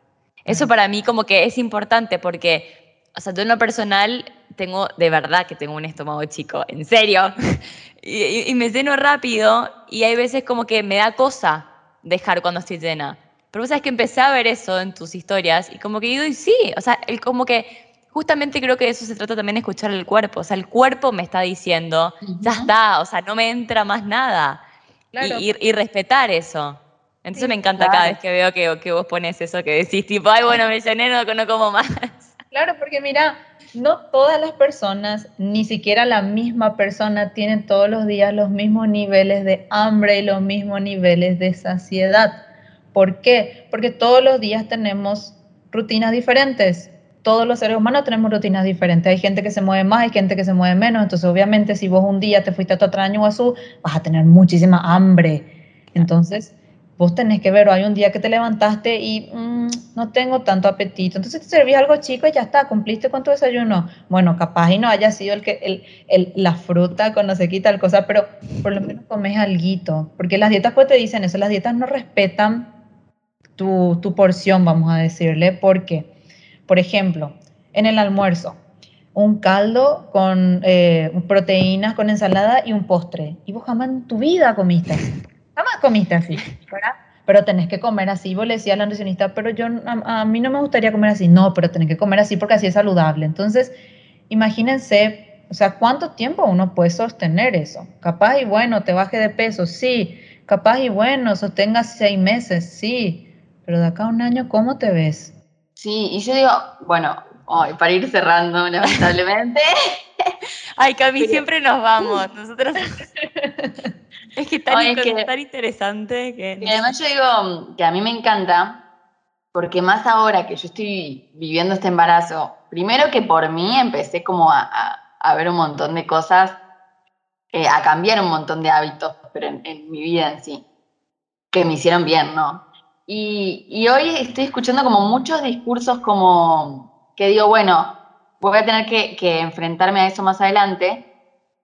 Eso para mí como que es importante porque o sea, yo en lo personal tengo, de verdad que tengo un estómago chico, en serio. y, me lleno rápido y hay veces como que me da cosa dejar cuando estoy llena. Pero vos sabes que empecé a ver eso en tus historias y como que digo, y sí, o sea, el, como que justamente creo que de eso se trata también de escuchar el cuerpo. O sea, el cuerpo me está diciendo, ya está, o sea, no me entra más nada. Y, respetar eso. Entonces me encanta cada vez que veo que, que, vos pones eso, que decís tipo, ay, bueno, me llené, no, no como más. Claro, porque mira, no todas las personas, ni siquiera la misma persona, tienen todos los días los mismos niveles de hambre y los mismos niveles de saciedad. ¿Por qué? Porque todos los días tenemos rutinas diferentes. Todos los seres humanos tenemos rutinas diferentes. Hay gente que se mueve más, hay gente que se mueve menos. Entonces, obviamente, si vos un día te fuiste a Totraño Azul, vas a tener muchísima hambre. Entonces, vos tenés que ver, o hay un día que te levantaste y mm, no tengo tanto apetito, entonces te servís algo chico y ya está, cumpliste con tu desayuno. Bueno, capaz y no haya sido el que el, el, la fruta cuando se quita el cosa, pero por lo menos comes alguito, porque las dietas pues te dicen eso, las dietas no respetan tu, tu porción, vamos a decirle, porque, por ejemplo, en el almuerzo, un caldo con eh, proteínas, con ensalada y un postre, y vos jamás en tu vida comiste jamás comiste así, ¿verdad? Pero tenés que comer así. Vos le decía a la nutricionista, pero yo, a, mí no me gustaría comer así. No, pero tenés que comer así porque así es saludable. Entonces, imagínense, o sea, ¿cuánto tiempo uno puede sostener eso? Capaz y bueno, te baje de peso, sí. Capaz y bueno, sostenga seis meses, sí. Pero de acá a un año, ¿cómo te ves? Sí, y yo digo, bueno, para ir cerrando, lamentablemente. Ay, Cami, siempre nos vamos. Nosotros Es que tan, interesante que... Y además yo digo que a mí me encanta, porque más ahora que yo estoy viviendo este embarazo, primero que por mí empecé como a, ver un montón de cosas, eh, a cambiar un montón de hábitos, pero en, mi vida en sí, que me hicieron bien, ¿no? Y, y hoy estoy escuchando como muchos discursos como que digo, bueno, voy a tener que, que enfrentarme a eso más adelante,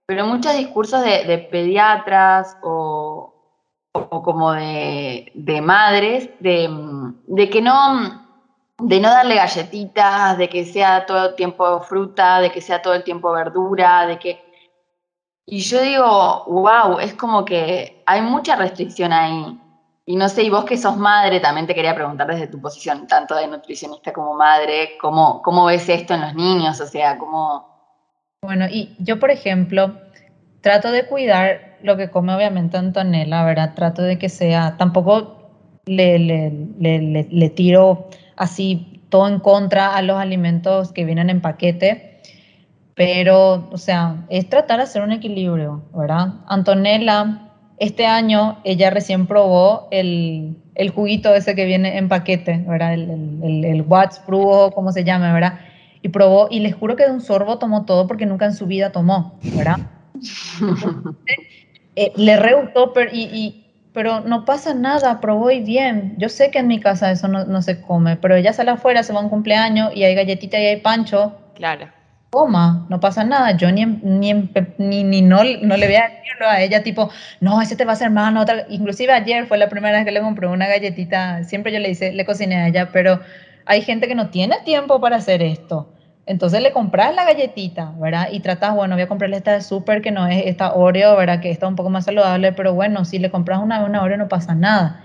pero muchos discursos de, pediatras o, como de, madres, de, que no, de no darle galletitas, de que sea todo el tiempo fruta, de que sea todo el tiempo verdura, de que... Y yo digo, wow, es como que hay mucha restricción ahí. Y no sé, y vos que sos madre, también te quería preguntar desde tu posición, tanto de nutricionista como madre, ¿cómo, cómo ves esto en los niños? O sea, ¿cómo, bueno, y yo, por ejemplo, trato de cuidar lo que come obviamente Antonella, ¿verdad? Trato de que sea, tampoco le, le, tiro así todo en contra a los alimentos que vienen en paquete, pero, o sea, es tratar de hacer un equilibrio, ¿verdad? Antonella, este año ella recién probó el, el juguito ese que viene en paquete, ¿verdad? El, el, el, Watts Pro, como se llama, ¿verdad? Y probó, y les juro que de un sorbo tomó todo porque nunca en su vida tomó, ¿verdad? Eh, le re pero, y, pero no pasa nada, probó y bien. Yo sé que en mi casa eso no, se come, pero ella sale afuera, se va a un cumpleaños y hay galletita y hay pancho. Claro. Coma, no pasa nada. Yo ni, ni, ni, ni no, no, le voy a decirlo a ella, tipo, no, ese te va a hacer mal. Otra. Inclusive ayer fue la primera vez que le compré una galletita. Siempre yo le hice, le cociné a ella, pero hay gente que no tiene tiempo para hacer esto. Entonces le compras la galletita, ¿verdad? Y tratas, bueno, voy a comprarle esta de súper que no es esta Oreo, ¿verdad? Que está un poco más saludable, pero bueno, si le compras una, una Oreo no pasa nada.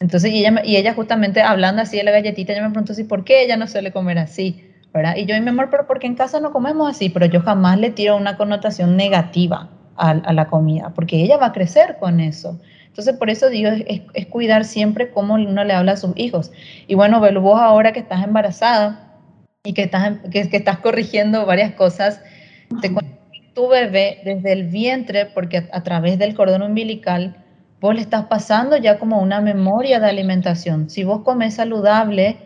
Entonces, y ella, y ella justamente hablando así de la galletita, ella me preguntó así, ¿por qué ella no suele comer así? ¿verdad? Y yo, y mi amor, pero porque en casa no comemos así, pero yo jamás le tiro una connotación negativa a la comida, porque ella va a crecer con eso. Entonces, por eso digo, es, cuidar siempre cómo uno le habla a sus hijos. Y bueno, Belu, vos ahora que estás embarazada y que estás, que, estás corrigiendo varias cosas, te tu bebé desde el vientre, porque a, través del cordón umbilical, vos le estás pasando ya como una memoria de alimentación. Si vos comes saludable,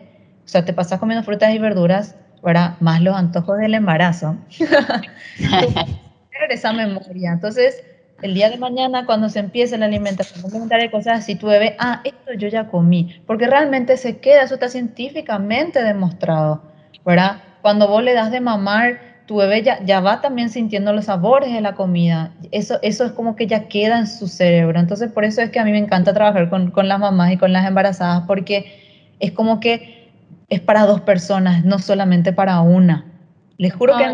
o sea, te pasas comiendo frutas y verduras, ¿verdad? Más los antojos del embarazo, esa memoria. Entonces, el día de mañana, cuando se empiece la alimentación complementaria cosas así, tu bebé, ah, esto yo ya comí, porque realmente se queda, eso está científicamente demostrado, ¿verdad? Cuando vos le das de mamar, tu bebé ya, ya va también sintiendo los sabores de la comida, eso, eso es como que ya queda en su cerebro, entonces por eso es que a mí me encanta trabajar con, con las mamás y con las embarazadas, porque es como que es para dos personas, no solamente para una. Les juro que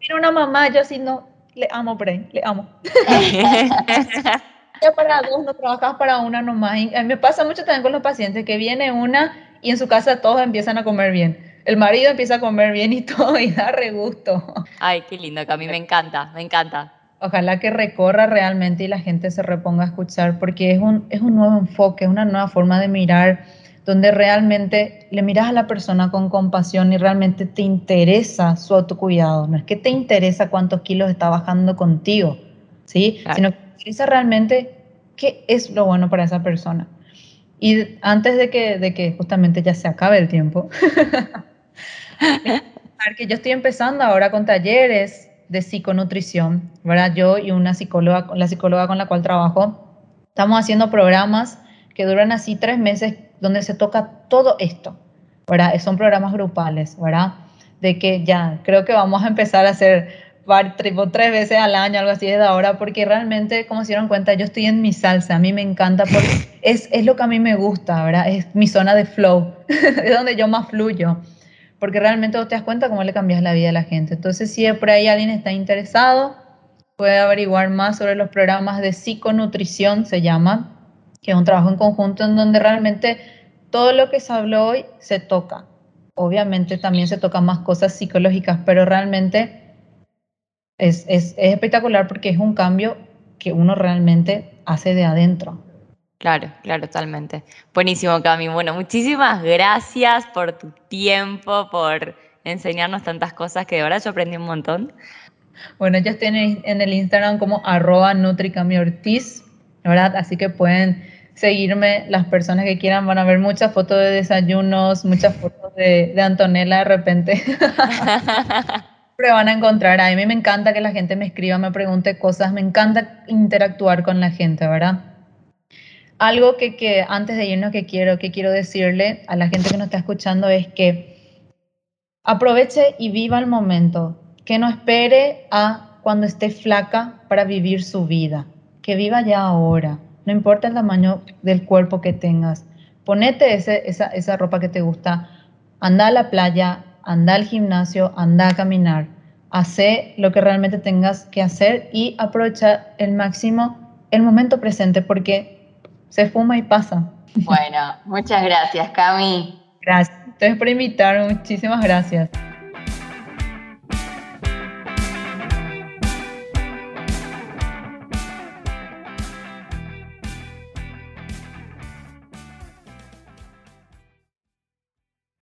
mira una mamá, yo así no, le amo, Bren, le amo. ya para dos, no trabajas para una nomás. a mí me pasa mucho también con los pacientes que viene una y en su casa todos empiezan a comer bien. El marido empieza a comer bien y todo y da regusto. Ay, qué lindo, que a mí me encanta, me encanta. Ojalá que recorra realmente y la gente se reponga a escuchar porque es un, es un nuevo enfoque, es una nueva forma de mirar donde realmente le miras a la persona con compasión y realmente te interesa su autocuidado. No es que te interesa cuántos kilos está bajando contigo, ¿sí? Sino que te interesa realmente qué es lo bueno para esa persona. Y antes de que, de que justamente ya se acabe el tiempo, que yo estoy empezando ahora con talleres de psiconutrición, ¿verdad? Yo y una psicóloga, la psicóloga con la cual trabajo, estamos haciendo programas que duran así tres meses donde se toca todo esto, ¿verdad? Son programas grupales, ¿verdad? De que ya, creo que vamos a empezar a hacer tres veces al año, algo así desde ahora, porque realmente, como se dieron cuenta, yo estoy en mi salsa, a mí me encanta porque es, es lo que a mí me gusta, ¿verdad? Es mi zona de flow, es donde yo más fluyo, porque realmente vos te das cuenta cómo le cambias la vida a la gente. Entonces, si por ahí alguien está interesado, puede averiguar más sobre los programas de psiconutrición, se llama, que es un trabajo en conjunto en donde realmente todo lo que se habló hoy se toca. Obviamente también se tocan más cosas psicológicas, pero realmente es, es, es espectacular porque es un cambio que uno realmente hace de adentro. Claro, claro, totalmente. Buenísimo, Cami. Bueno, muchísimas gracias por tu tiempo, por enseñarnos tantas cosas que de verdad yo aprendí un montón. Bueno, yo estoy en el, Instagram como arroba NutriCamiOrtiz, ¿verdad? Así que pueden seguirme, las personas que quieran van a ver muchas fotos de desayunos, muchas fotos de, de Antonella de repente. Siempre van a encontrar, a mí me encanta que la gente me escriba, me pregunte cosas, me encanta interactuar con la gente, ¿verdad? Algo que, que antes de irnos que quiero, que quiero decirle a la gente que nos está escuchando es que aproveche y viva el momento, que no espere a cuando esté flaca para vivir su vida, que viva ya ahora, no importa el tamaño del cuerpo que tengas, ponete ese, esa, esa ropa que te gusta, anda a la playa, anda al gimnasio, anda a caminar, hace lo que realmente tengas que hacer y aprovecha el máximo el momento presente porque se fuma y pasa. Bueno, muchas gracias, Cami. Gracias. Entonces por invitarme, muchísimas gracias.